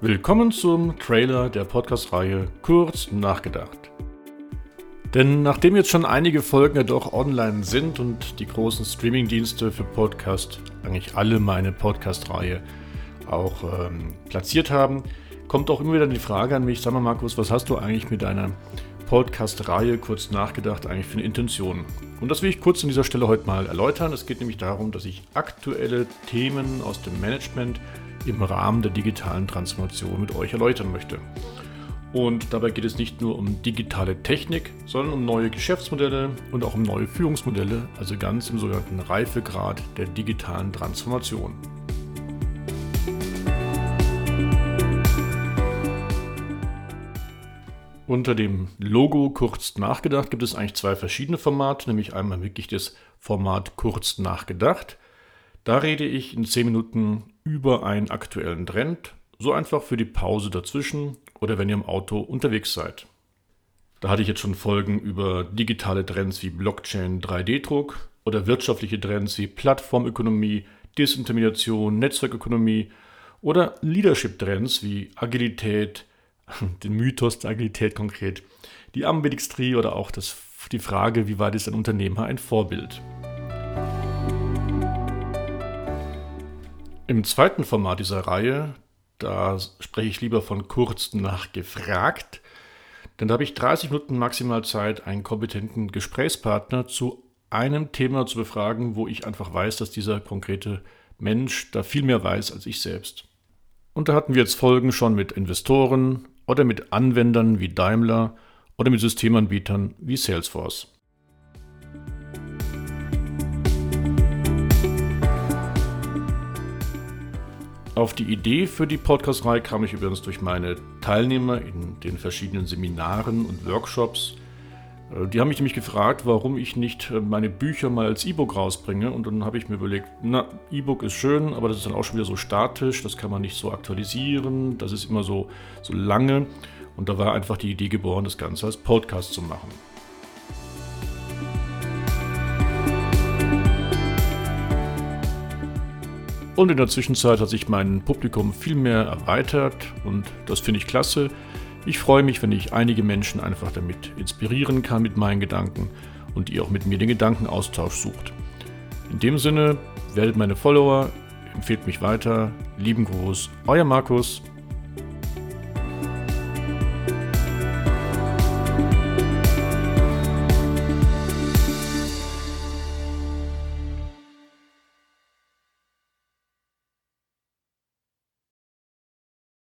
Willkommen zum Trailer der Podcast-Reihe Kurz nachgedacht. Denn nachdem jetzt schon einige Folgen ja doch online sind und die großen Streamingdienste für Podcast eigentlich alle meine Podcast-Reihe auch ähm, platziert haben, kommt auch immer wieder die Frage an mich, sag mal Markus, was hast du eigentlich mit deiner Podcast-Reihe kurz nachgedacht eigentlich für eine Intention? Und das will ich kurz an dieser Stelle heute mal erläutern. Es geht nämlich darum, dass ich aktuelle Themen aus dem Management im Rahmen der digitalen Transformation mit euch erläutern möchte. Und dabei geht es nicht nur um digitale Technik, sondern um neue Geschäftsmodelle und auch um neue Führungsmodelle, also ganz im sogenannten Reifegrad der digitalen Transformation. Unter dem Logo kurz nachgedacht gibt es eigentlich zwei verschiedene Formate, nämlich einmal wirklich das Format kurz nachgedacht. Da rede ich in 10 Minuten über einen aktuellen Trend, so einfach für die Pause dazwischen oder wenn ihr im Auto unterwegs seid. Da hatte ich jetzt schon Folgen über digitale Trends wie Blockchain, 3D-Druck oder wirtschaftliche Trends wie Plattformökonomie, Disintermediation, Netzwerkökonomie oder Leadership-Trends wie Agilität, den Mythos der Agilität konkret, die Ambidextrie oder auch das, die Frage, wie weit ist ein Unternehmer ein Vorbild. Im zweiten Format dieser Reihe, da spreche ich lieber von kurz nach gefragt, denn da habe ich 30 Minuten maximal Zeit, einen kompetenten Gesprächspartner zu einem Thema zu befragen, wo ich einfach weiß, dass dieser konkrete Mensch da viel mehr weiß als ich selbst. Und da hatten wir jetzt Folgen schon mit Investoren, oder mit Anwendern wie Daimler oder mit Systemanbietern wie Salesforce. Auf die Idee für die Podcast-Reihe kam ich übrigens durch meine Teilnehmer in den verschiedenen Seminaren und Workshops, äh, die haben mich nämlich gefragt, warum ich nicht äh, meine Bücher mal als E-Book rausbringe. Und dann habe ich mir überlegt, na, E-Book ist schön, aber das ist dann auch schon wieder so statisch, das kann man nicht so aktualisieren, das ist immer so, so lange. Und da war einfach die Idee geboren, das Ganze als Podcast zu machen. Und in der Zwischenzeit hat sich mein Publikum viel mehr erweitert und das finde ich klasse. Ich freue mich, wenn ich einige Menschen einfach damit inspirieren kann mit meinen Gedanken und ihr auch mit mir den Gedankenaustausch sucht. In dem Sinne, werdet meine Follower, empfehlt mich weiter. Lieben Gruß, euer Markus.